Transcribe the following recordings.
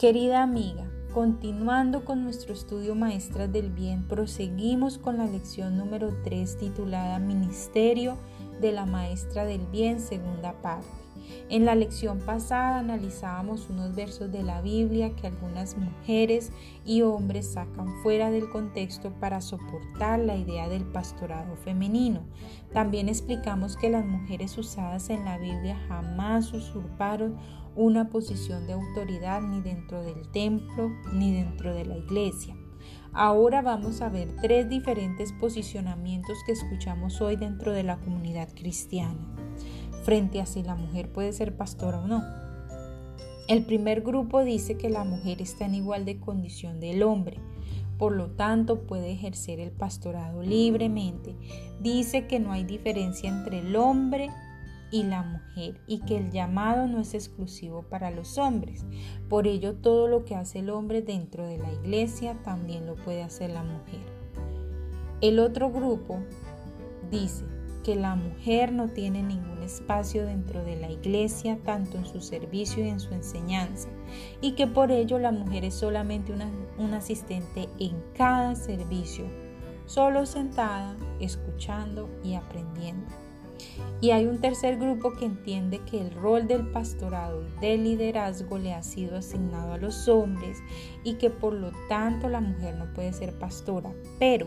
Querida amiga, continuando con nuestro estudio Maestras del Bien, proseguimos con la lección número 3 titulada Ministerio de la Maestra del Bien, segunda parte. En la lección pasada analizábamos unos versos de la Biblia que algunas mujeres y hombres sacan fuera del contexto para soportar la idea del pastorado femenino. También explicamos que las mujeres usadas en la Biblia jamás usurparon una posición de autoridad ni dentro del templo ni dentro de la iglesia. Ahora vamos a ver tres diferentes posicionamientos que escuchamos hoy dentro de la comunidad cristiana, frente a si la mujer puede ser pastora o no. El primer grupo dice que la mujer está en igual de condición del hombre, por lo tanto puede ejercer el pastorado libremente. Dice que no hay diferencia entre el hombre y la mujer y que el llamado no es exclusivo para los hombres. Por ello todo lo que hace el hombre dentro de la iglesia también lo puede hacer la mujer. El otro grupo dice que la mujer no tiene ningún espacio dentro de la iglesia, tanto en su servicio y en su enseñanza, y que por ello la mujer es solamente una, un asistente en cada servicio, solo sentada, escuchando y aprendiendo. Y hay un tercer grupo que entiende que el rol del pastorado y del liderazgo le ha sido asignado a los hombres y que por lo tanto la mujer no puede ser pastora, pero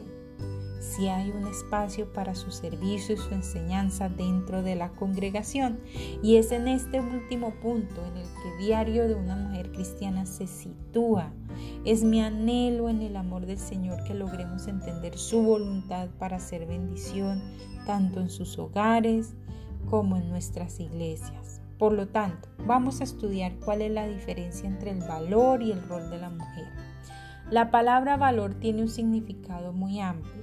si hay un espacio para su servicio y su enseñanza dentro de la congregación. Y es en este último punto en el que diario de una mujer cristiana se sitúa. Es mi anhelo en el amor del Señor que logremos entender su voluntad para hacer bendición tanto en sus hogares como en nuestras iglesias. Por lo tanto, vamos a estudiar cuál es la diferencia entre el valor y el rol de la mujer. La palabra valor tiene un significado muy amplio,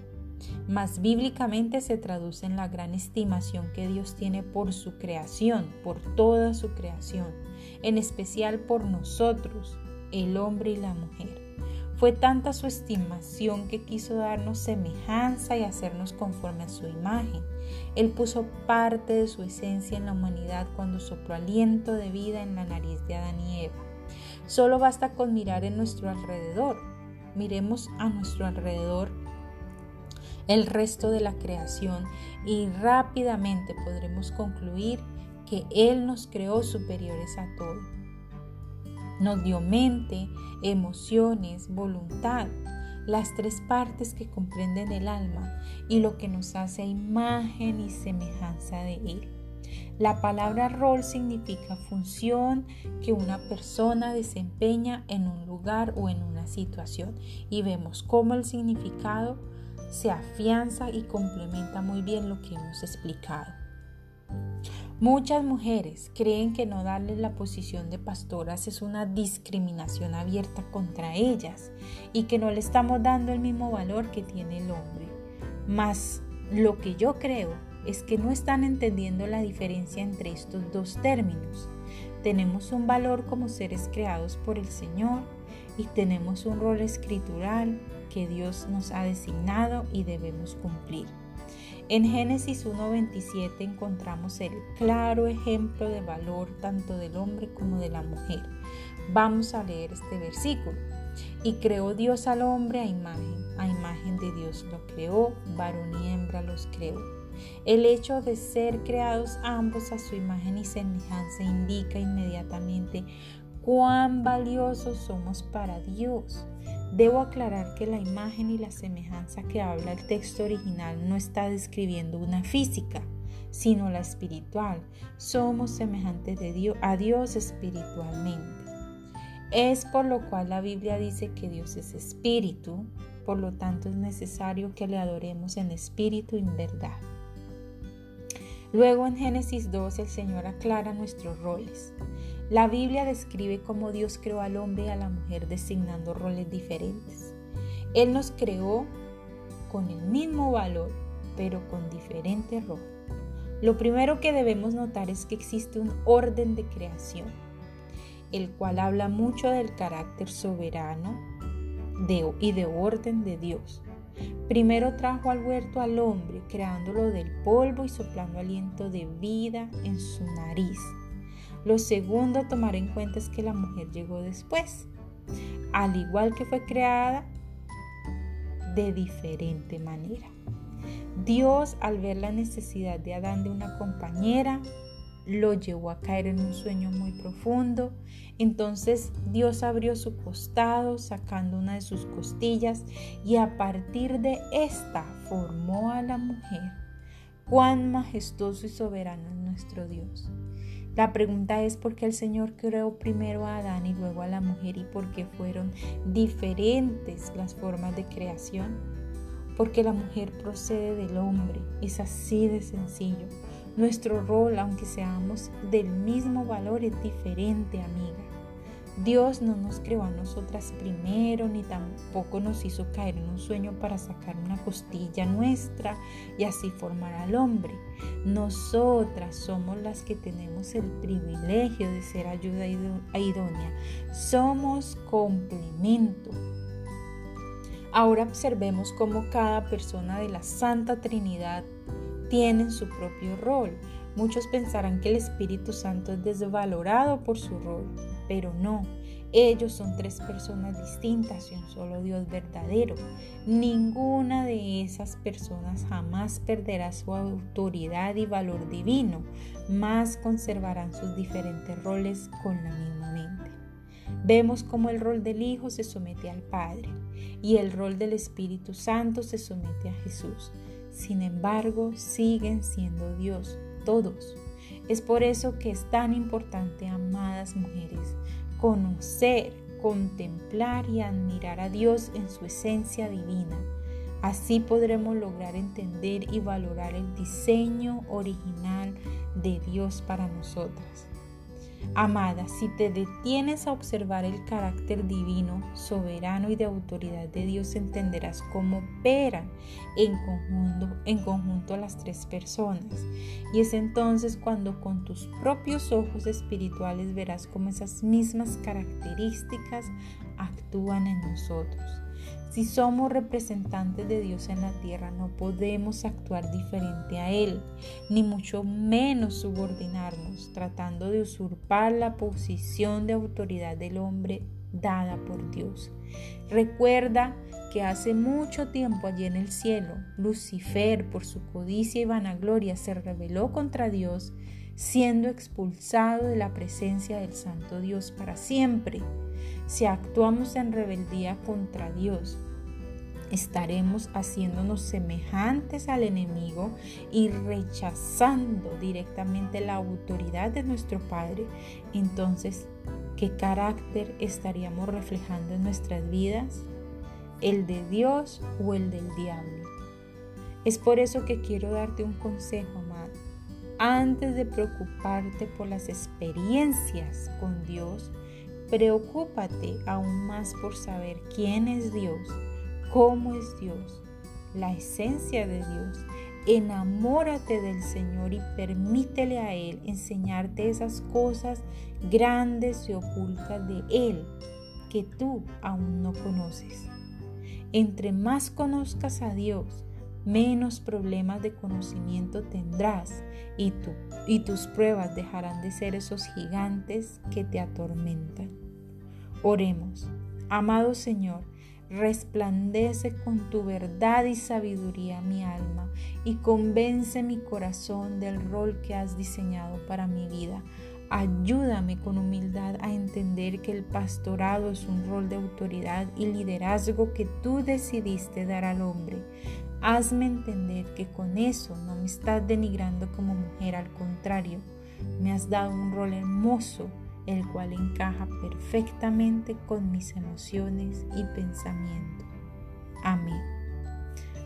mas bíblicamente se traduce en la gran estimación que Dios tiene por su creación, por toda su creación, en especial por nosotros, el hombre y la mujer. Fue tanta su estimación que quiso darnos semejanza y hacernos conforme a su imagen. Él puso parte de su esencia en la humanidad cuando sopló aliento de vida en la nariz de Adán y Eva. Solo basta con mirar en nuestro alrededor. Miremos a nuestro alrededor el resto de la creación y rápidamente podremos concluir que Él nos creó superiores a todo. Nos dio mente, emociones, voluntad, las tres partes que comprenden el alma y lo que nos hace imagen y semejanza de Él. La palabra rol significa función que una persona desempeña en un lugar o en una situación y vemos cómo el significado se afianza y complementa muy bien lo que hemos explicado. Muchas mujeres creen que no darles la posición de pastoras es una discriminación abierta contra ellas y que no le estamos dando el mismo valor que tiene el hombre. Mas lo que yo creo es que no están entendiendo la diferencia entre estos dos términos. Tenemos un valor como seres creados por el Señor y tenemos un rol escritural que Dios nos ha designado y debemos cumplir. En Génesis 1.27 encontramos el claro ejemplo de valor tanto del hombre como de la mujer. Vamos a leer este versículo. Y creó Dios al hombre a imagen, a imagen de Dios lo creó, varón y hembra los creó. El hecho de ser creados ambos a su imagen y semejanza indica inmediatamente cuán valiosos somos para Dios. Debo aclarar que la imagen y la semejanza que habla el texto original no está describiendo una física, sino la espiritual. Somos semejantes de Dios, a Dios espiritualmente. Es por lo cual la Biblia dice que Dios es espíritu, por lo tanto es necesario que le adoremos en espíritu y en verdad. Luego en Génesis 2 el Señor aclara nuestros roles. La Biblia describe cómo Dios creó al hombre y a la mujer designando roles diferentes. Él nos creó con el mismo valor, pero con diferente rol. Lo primero que debemos notar es que existe un orden de creación, el cual habla mucho del carácter soberano y de orden de Dios. Primero trajo al huerto al hombre, creándolo del polvo y soplando aliento de vida en su nariz. Lo segundo a tomar en cuenta es que la mujer llegó después, al igual que fue creada de diferente manera. Dios, al ver la necesidad de Adán de una compañera, lo llevó a caer en un sueño muy profundo. Entonces Dios abrió su costado, sacando una de sus costillas, y a partir de esta formó a la mujer. Cuán majestuoso y soberano es nuestro Dios. La pregunta es por qué el Señor creó primero a Adán y luego a la mujer y por qué fueron diferentes las formas de creación. Porque la mujer procede del hombre, es así de sencillo. Nuestro rol, aunque seamos del mismo valor, es diferente, amiga. Dios no nos creó a nosotras primero, ni tampoco nos hizo caer en un sueño para sacar una costilla nuestra y así formar al hombre. Nosotras somos las que tenemos el privilegio de ser ayuda idónea. Somos complemento. Ahora observemos cómo cada persona de la Santa Trinidad tiene su propio rol. Muchos pensarán que el Espíritu Santo es desvalorado por su rol pero no. Ellos son tres personas distintas y un solo Dios verdadero. Ninguna de esas personas jamás perderá su autoridad y valor divino, más conservarán sus diferentes roles con la misma. Vemos cómo el rol del Hijo se somete al Padre y el rol del Espíritu Santo se somete a Jesús. Sin embargo, siguen siendo Dios, todos. Es por eso que es tan importante, amadas mujeres, conocer, contemplar y admirar a Dios en su esencia divina. Así podremos lograr entender y valorar el diseño original de Dios para nosotras. Amada, si te detienes a observar el carácter divino, soberano y de autoridad de Dios, entenderás cómo operan en conjunto, en conjunto las tres personas. Y es entonces cuando con tus propios ojos espirituales verás cómo esas mismas características actúan en nosotros. Si somos representantes de Dios en la tierra, no podemos actuar diferente a Él, ni mucho menos subordinarnos, tratando de usurpar la posición de autoridad del hombre dada por Dios. Recuerda que hace mucho tiempo allí en el cielo, Lucifer, por su codicia y vanagloria, se rebeló contra Dios, siendo expulsado de la presencia del Santo Dios para siempre. Si actuamos en rebeldía contra Dios, estaremos haciéndonos semejantes al enemigo y rechazando directamente la autoridad de nuestro Padre. Entonces, ¿qué carácter estaríamos reflejando en nuestras vidas? ¿El de Dios o el del diablo? Es por eso que quiero darte un consejo. Antes de preocuparte por las experiencias con Dios, Preocúpate aún más por saber quién es Dios, cómo es Dios, la esencia de Dios. Enamórate del Señor y permítele a Él enseñarte esas cosas grandes y ocultas de Él que tú aún no conoces. Entre más conozcas a Dios, menos problemas de conocimiento tendrás y, y tus pruebas dejarán de ser esos gigantes que te atormentan. Oremos. Amado Señor, resplandece con tu verdad y sabiduría mi alma y convence mi corazón del rol que has diseñado para mi vida. Ayúdame con humildad a entender que el pastorado es un rol de autoridad y liderazgo que tú decidiste dar al hombre. Hazme entender que con eso no me estás denigrando como mujer, al contrario, me has dado un rol hermoso el cual encaja perfectamente con mis emociones y pensamientos. Amén.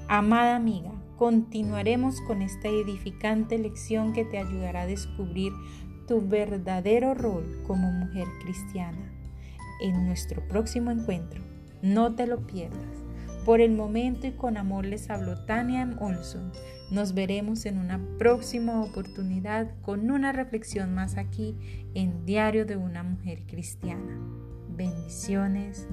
Amada amiga, continuaremos con esta edificante lección que te ayudará a descubrir tu verdadero rol como mujer cristiana. En nuestro próximo encuentro, no te lo pierdas. Por el momento y con amor les habló Tania M. Olson. Nos veremos en una próxima oportunidad con una reflexión más aquí en Diario de una Mujer Cristiana. Bendiciones.